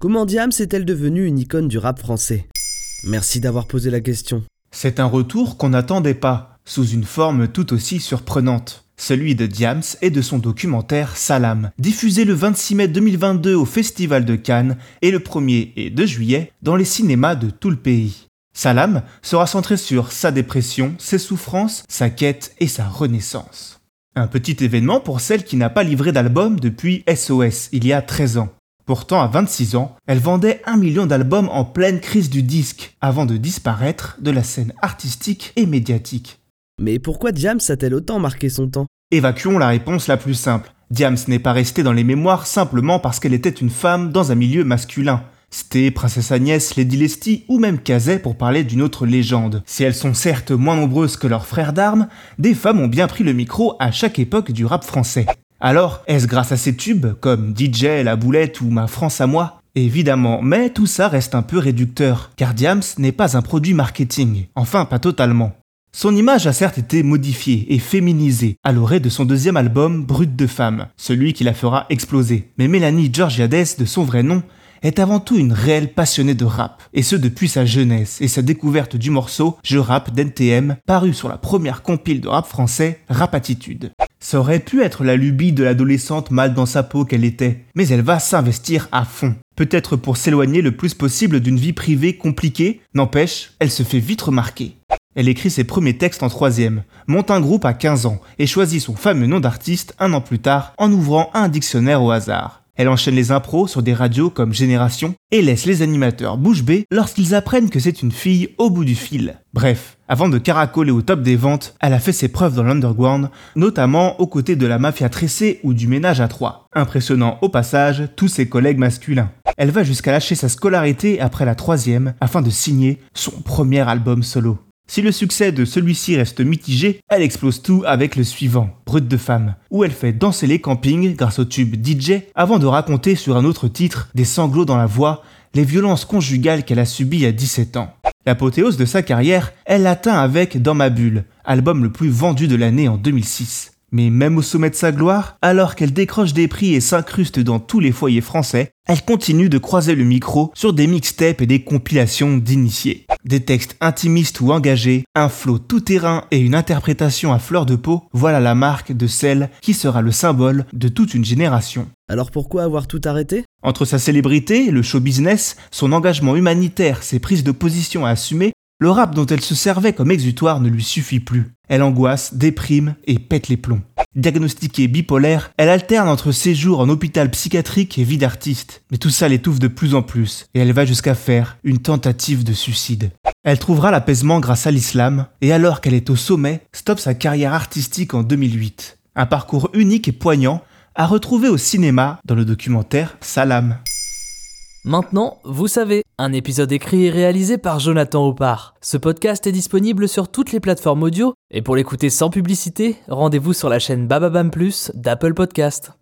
Comment Diams est-elle devenue une icône du rap français? Merci d'avoir posé la question. C'est un retour qu'on n'attendait pas, sous une forme tout aussi surprenante. Celui de Diams et de son documentaire Salam, diffusé le 26 mai 2022 au Festival de Cannes et le 1er et 2 juillet dans les cinémas de tout le pays. Salam sera centré sur sa dépression, ses souffrances, sa quête et sa renaissance. Un petit événement pour celle qui n'a pas livré d'album depuis SOS il y a 13 ans. Pourtant, à 26 ans, elle vendait un million d'albums en pleine crise du disque, avant de disparaître de la scène artistique et médiatique. Mais pourquoi Diams a-t-elle autant marqué son temps? Évacuons la réponse la plus simple. Diams n'est pas restée dans les mémoires simplement parce qu'elle était une femme dans un milieu masculin. C'était Princesse Agnès, Lady Lesty ou même Kazay pour parler d'une autre légende. Si elles sont certes moins nombreuses que leurs frères d'armes, des femmes ont bien pris le micro à chaque époque du rap français. Alors, est-ce grâce à ces tubes, comme DJ, La Boulette ou Ma France à moi? Évidemment, mais tout ça reste un peu réducteur, car Diams n'est pas un produit marketing, enfin pas totalement. Son image a certes été modifiée et féminisée à l'orée de son deuxième album Brut de femme, celui qui la fera exploser. Mais Mélanie Georgiades, de son vrai nom, est avant tout une réelle passionnée de rap, et ce depuis sa jeunesse et sa découverte du morceau Je rappe d'NTM, paru sur la première compile de rap français, Rap Attitude. Ça aurait pu être la lubie de l'adolescente mal dans sa peau qu'elle était, mais elle va s'investir à fond. Peut-être pour s'éloigner le plus possible d'une vie privée compliquée, n'empêche, elle se fait vite remarquer. Elle écrit ses premiers textes en troisième, monte un groupe à 15 ans et choisit son fameux nom d'artiste un an plus tard en ouvrant un dictionnaire au hasard. Elle enchaîne les impros sur des radios comme Génération et laisse les animateurs bouche bée lorsqu'ils apprennent que c'est une fille au bout du fil. Bref, avant de caracoler au top des ventes, elle a fait ses preuves dans l'underground, notamment aux côtés de la mafia tressée ou du ménage à trois, impressionnant au passage tous ses collègues masculins. Elle va jusqu'à lâcher sa scolarité après la troisième afin de signer son premier album solo. Si le succès de celui-ci reste mitigé, elle explose tout avec le suivant, Brut de femme, où elle fait danser les campings grâce au tube DJ avant de raconter sur un autre titre, des sanglots dans la voix, les violences conjugales qu'elle a subies à 17 ans. L'apothéose de sa carrière, elle l'atteint avec Dans ma bulle, album le plus vendu de l'année en 2006. Mais même au sommet de sa gloire, alors qu'elle décroche des prix et s'incruste dans tous les foyers français, elle continue de croiser le micro sur des mixtapes et des compilations d'initiés. Des textes intimistes ou engagés, un flot tout-terrain et une interprétation à fleur de peau, voilà la marque de celle qui sera le symbole de toute une génération. Alors pourquoi avoir tout arrêté? Entre sa célébrité, le show business, son engagement humanitaire, ses prises de position à assumer, le rap dont elle se servait comme exutoire ne lui suffit plus. Elle angoisse, déprime et pète les plombs. Diagnostiquée bipolaire, elle alterne entre séjours en hôpital psychiatrique et vie d'artiste. Mais tout ça l'étouffe de plus en plus, et elle va jusqu'à faire une tentative de suicide. Elle trouvera l'apaisement grâce à l'islam, et alors qu'elle est au sommet, stoppe sa carrière artistique en 2008. Un parcours unique et poignant, à retrouver au cinéma dans le documentaire Salam. Maintenant, vous savez, un épisode écrit et réalisé par Jonathan Oppard. Ce podcast est disponible sur toutes les plateformes audio, et pour l'écouter sans publicité, rendez-vous sur la chaîne Bababam Plus d'Apple Podcast.